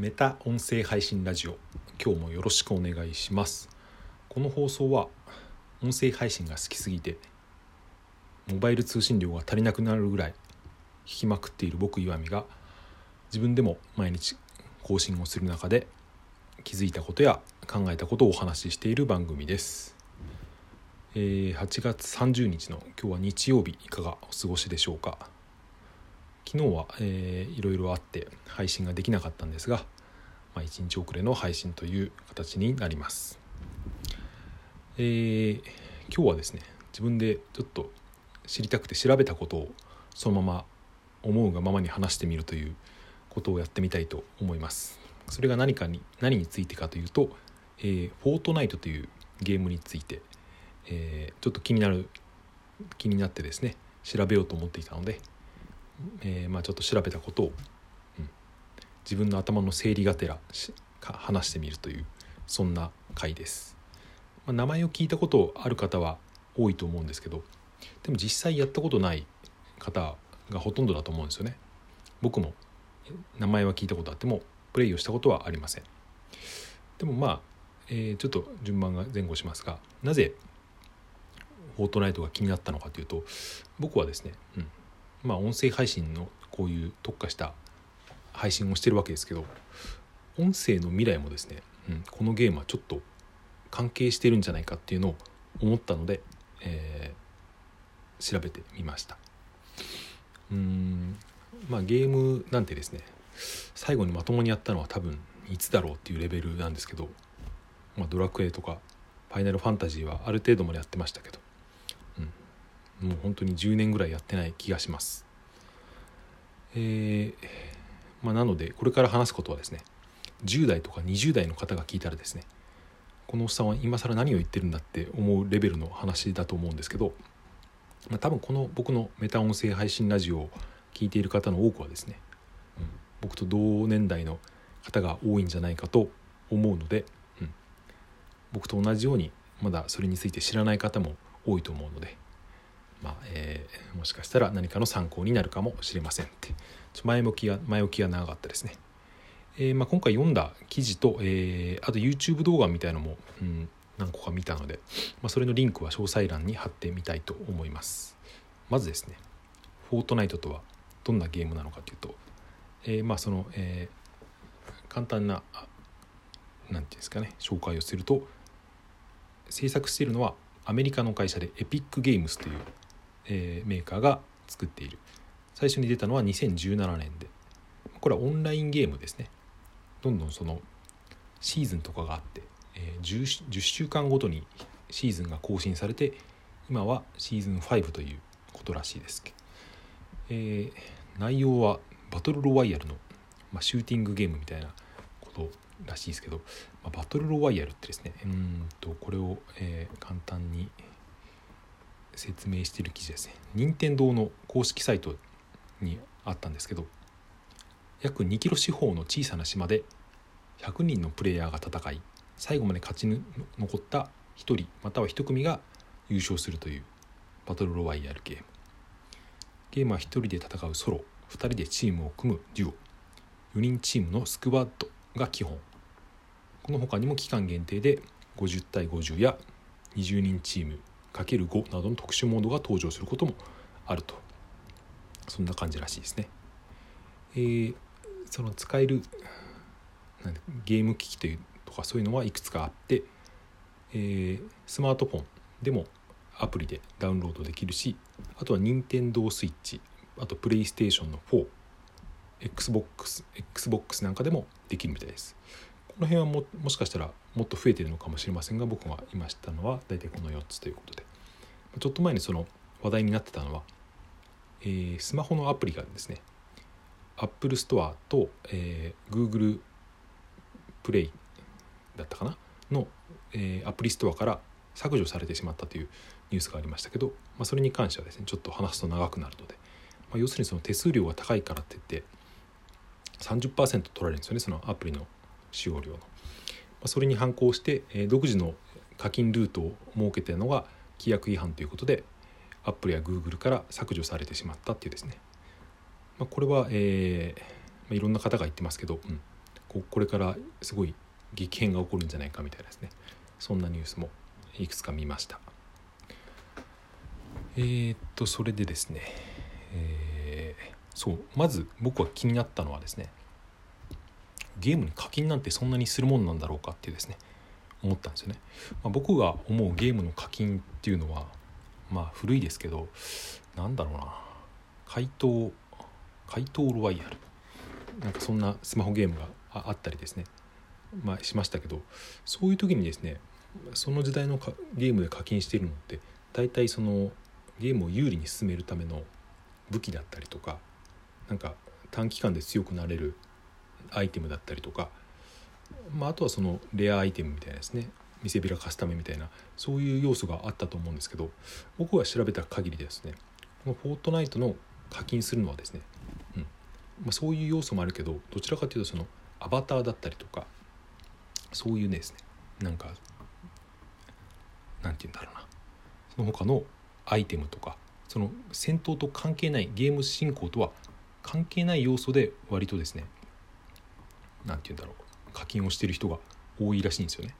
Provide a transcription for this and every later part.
メタ音声配信ラジオ。今日もよろしくお願いします。この放送は音声配信が好きすぎてモバイル通信量が足りなくなるぐらい聞きまくっている僕岩見が自分でも毎日更新をする中で気づいたことや考えたことをお話ししている番組です、え8月30日の今日は日曜日いかがお過ごしでしょうか？昨日は、えーいろいろあって配信ができなかったんですが、まあ、1日遅れの配信という形になります、えー今日はですね自分でちょっと知りたくて調べたことをそのまま思うがままに話してみるということをやってみたいと思います。それが何かに何についてかというと、えーフォートナイトというゲームについて、えーちょっと気になる気になってですね調べようと思っていたので、えーまあ、ちょっと調べたことを、うん自分の頭の整理がてら話してみるというそんな回です、まあ、名前を聞いたことある方は多いと思うんですけどでも実際やったことない方がほとんどだと思うんですよね。僕も名前は聞いたことあってもプレイをしたことはありません。でもまあ、えーちょっと順番が前後しますがなぜフォートナイトが気になったのかというと僕はですね、うん、まあ音声配信のこういう特化した配信をしてるわけですけど音声の未来もですね、うん、このゲームはちょっと関係してるんじゃないかっていうのを思ったので、えー調べてみました。うんまあゲームなんてですね最後にまともにやったのは多分いつだろうっていうレベルなんですけど、まあ、ドラクエとかファイナルファンタジーはある程度までやってましたけど、もう本当に10年ぐらいやってない気がします。えーまあ、なのでこれから話すことはですね10代とか20代の方が聞いたらですねこのおっさんは今更何を言ってるんだって思うレベルの話だと思うんですけど、まあ、多分この僕のメタ音声配信ラジオを聞いている方の多くはですね、うん僕と同年代の方が多いんじゃないかと思うので、うん僕と同じようにまだそれについて知らない方も多いと思うので、まあえーもしかしたら何かの参考になるかもしれませんって前置きが前置きが長かったですね。えーまあ、今回読んだ記事と、えーあと YouTube 動画みたいのも、うん、何個か見たので、まあ、それのリンクは詳細欄に貼ってみたいと思います。まずですね、フォートナイトとはどんなゲームなのかというと、えーまあその、えー簡単なあなんていうんですかね紹介をすると制作しているのはアメリカの会社でエピックゲームスという、えーメーカーが作っている。最初に出たのは2017年で。これはオンラインゲームですね。どんどんそのシーズンとかがあって、えー 10, 10週間ごとにシーズンが更新されて今はシーズン5ということらしいです、えー内容はバトルロワイヤルの、まあ、シューティングゲームみたいなことらしいですけど、まあ、バトルロワイヤルってですねうんとこれを、えー簡単に説明している記事ですね。任天堂の公式サイトにあったんですけど約2キロ四方の小さな島で100人のプレイヤーが戦い最後まで勝ち残った1人または1組が優勝するというバトルロワイヤルゲーム。ゲームは1人で戦うソロ2人でチームを組むデュオ。4人チームのスクワッドが基本。この他にも期間限定で50対50や20人チーム ×5 などの特殊モードが登場することもあると。そんな感じらしいですね。えーその使えるゲーム機器というとかそういうのはいくつかあって、えースマートフォンでもアプリでダウンロードできるしあとは任天堂スイッチあとプレイステーションの 4XBOX XBOX なんかでもできるみたいです。この辺はももしかしたらもっと増えてるのかもしれませんが僕が今知ったのは大体この4つということで。ちょっと前にその話題になってたのは、えースマホのアプリがですね Apple Store と、えー Google プレイだったかな？の、えーアプリストアから削除されてしまったというニュースがありましたけど、まあ、それに関してはですねちょっと話すと長くなるので、まあ、要するにその手数料が高いからって言って30%取られるんですよねそのアプリの使用料の。まあ、それに反抗して、えー独自の課金ルートを設けてるのが規約違反ということで Apple や Google から削除されてしまったっていうですね、まあ、これは、えーまあ、いろんな方が言ってますけど、うん、ここれからすごい激変が起こるんじゃないかみたいなですね。そんなニュースもいくつか見ました。えー、っとそれでですね、えー、そうまず僕は気になったのはですねゲームに課金なんてそんなにするもんなんだろうかっていうですね。思ったんですよね、まあ、僕が思うゲームの課金っていうのはまあ古いですけどなんだろうな。怪盗怪盗ロワイヤル。なんかそんなスマホゲームがあったりですね。まあしましたけどそういう時にですねその時代のゲームで課金しているのって大体そのゲームを有利に進めるための武器だったりとかなんか短期間で強くなれるアイテムだったりとか、まあ、あとはそのレアアイテムみたいなですね。見せびらかすためみたいなそういう要素があったと思うんですけど僕が調べた限りですねこのフォートナイトの課金するのはですね、うんまあ、そういう要素もあるけどどちらかというとそのアバターだったりとかそういうねですねなんかなんて言うんだろうな。その他のアイテムとかその戦闘と関係ないゲーム進行とは関係ない要素で割とですね何て言うんだろう。課金をしてる人が多いらしいんですよね。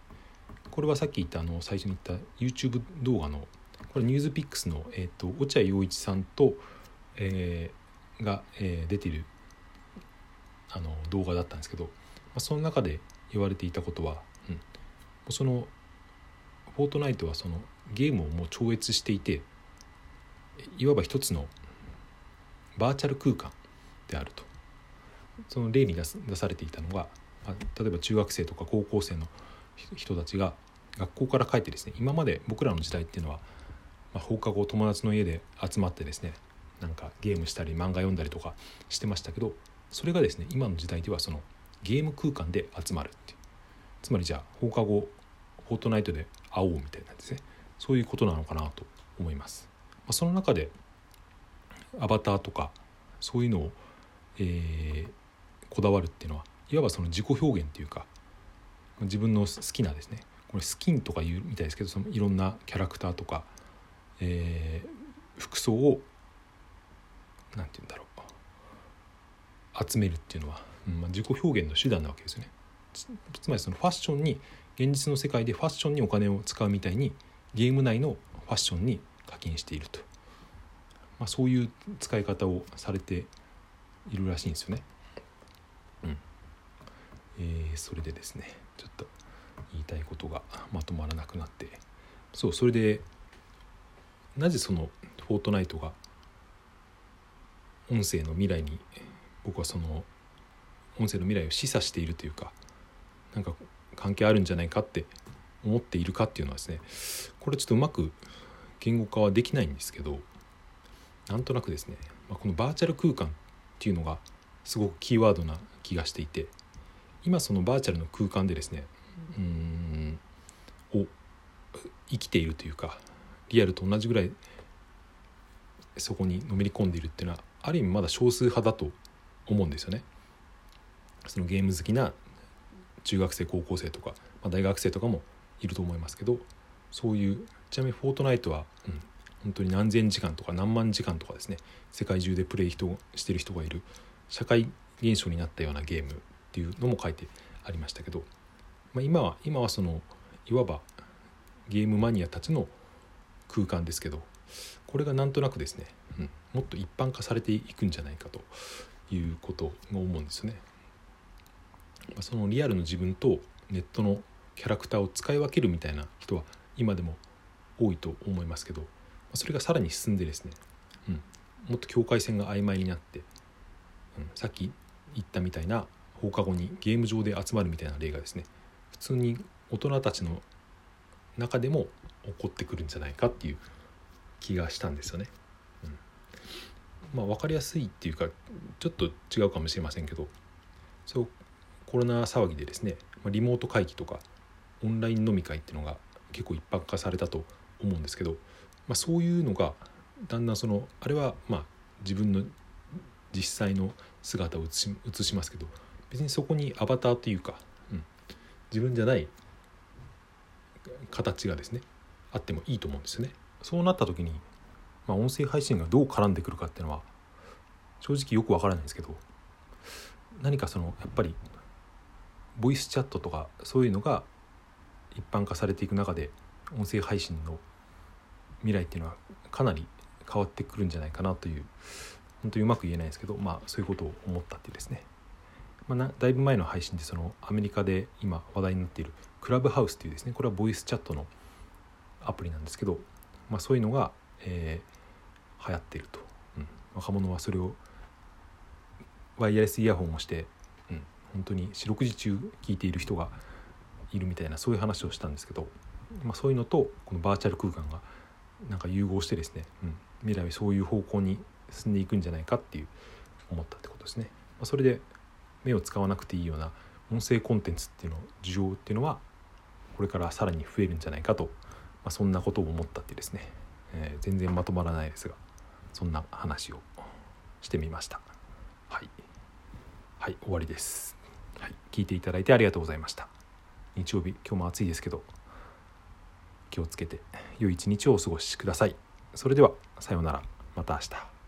これはさっき言ったあの最初に言った YouTube 動画のこれニュースピックスの、えーと、落合陽一さんと、えー、が、えー、出てるあの動画だったんですけど、まあ、その中で言われていたことは、うん、そのフォートナイトはそのゲームをもう超越していていわば一つのバーチャル空間であるとその例に出されていたのが、例えば中学生とか高校生の人たちが学校から帰ってですね今まで僕らの時代っていうのは、まあ、放課後友達の家で集まってですねなんかゲームしたり漫画読んだりとかしてましたけどそれがですね今の時代ではそのゲーム空間で集まるっていうつまりじゃあ放課後フォートナイトで会おうみたいなんですねそういうことなのかなと思います。まあ、その中でアバターとかそういうのを、えー、こだわるっていうのはいわばその自己表現っていうか自分の好きなですねこれスキンとかいうみたいですけどそのいろんなキャラクターとか、えー、服装を何て言うんだろう集めるっていうのは、うんまあ、自己表現の手段なわけですよねつまりそのファッションに現実の世界でファッションにお金を使うみたいにゲーム内のファッションに課金していると、まあ、そういう使い方をされているらしいんですよね。えー、それでですねちょっと言いたいことがまとまらなくなって。そうそれでなぜそのフォートナイトが音声の未来に僕はその音声の未来を示唆しているというかなんか関係あるんじゃないかって思っているかっていうのはですねこれちょっとうまく言語化はできないんですけどなんとなくですね、ま、このバーチャル空間っていうのがすごくキーワードな気がしていて今そのバーチャルの空間でですねうんを生きているというかリアルと同じぐらいそこにのめり込んでいるっていうのはある意味まだ少数派だと思うんですよね。そのゲーム好きな中学生高校生とか、まあ、大学生とかもいると思いますけどそういうちなみにフォートナイトは、うん、本当に何千時間とか何万時間とかですね世界中でプレイ人してる人がいる社会現象になったようなゲームっていうのも書いてありましたけど、まあ、今は今はそのいわばゲームマニアたちの空間ですけどこれがなんとなくですね、うん、もっと一般化されていくんじゃないかということを思うんですよね。まあ、そのリアルの自分とネットのキャラクターを使い分けるみたいな人は今でも多いと思いますけどそれがさらに進んでですね、うん、もっと境界線が曖昧になって、うん、さっき言ったみたいな放課後にゲーム上で集まるみたいな例がですね普通に大人たちの中でも起こってくるんじゃないかっていう気がしたんですよね。うん、まあ分かりやすいっていうかちょっと違うかもしれませんけどそうコロナ騒ぎでですねリモート会議とかオンライン飲み会っていうのが結構一般化されたと思うんですけど、まあ、そういうのがだんだんそのあれはまあ自分の実際の姿を映し映しますけど別にそこにアバターというか、うん、自分じゃない形がですねあってもいいと思うんですよね。そうなった時に、まあ、音声配信がどう絡んでくるかっていうのは正直よくわからないんですけど何かそのやっぱりボイスチャットとかそういうのが一般化されていく中で音声配信の未来っていうのはかなり変わってくるんじゃないかなという本当にうまく言えないですけど、まあ、そういうことを思ったっていうですね、まあ、だいぶ前の配信でそのアメリカで今話題になっているクラブハウスというですねこれはボイスチャットのアプリなんですけど、まあ、そういうのが、えー、流行っていると、うん、若者はそれをワイヤレスイヤホンをして、うん、本当に四六時中聞いている人がいるみたいなそういう話をしたんですけど、まあ、そういうのとこのバーチャル空間がなんか融合してですね、うん、未来はそういう方向に進んでいくんじゃないかっていう思ったってことですね。まあ、それで目を使わなくていいような音声コンテンツっていうの需要っていうのはこれからさらに増えるんじゃないかと、まあ、そんなことを思ったってですね、えー、全然まとまらないですがそんな話をしてみました。はい、はい、終わりです。はい、聞いていただいてありがとうございました。日曜日今日も暑いですけど気をつけて良い一日をお過ごしください。それではさようならまた明日。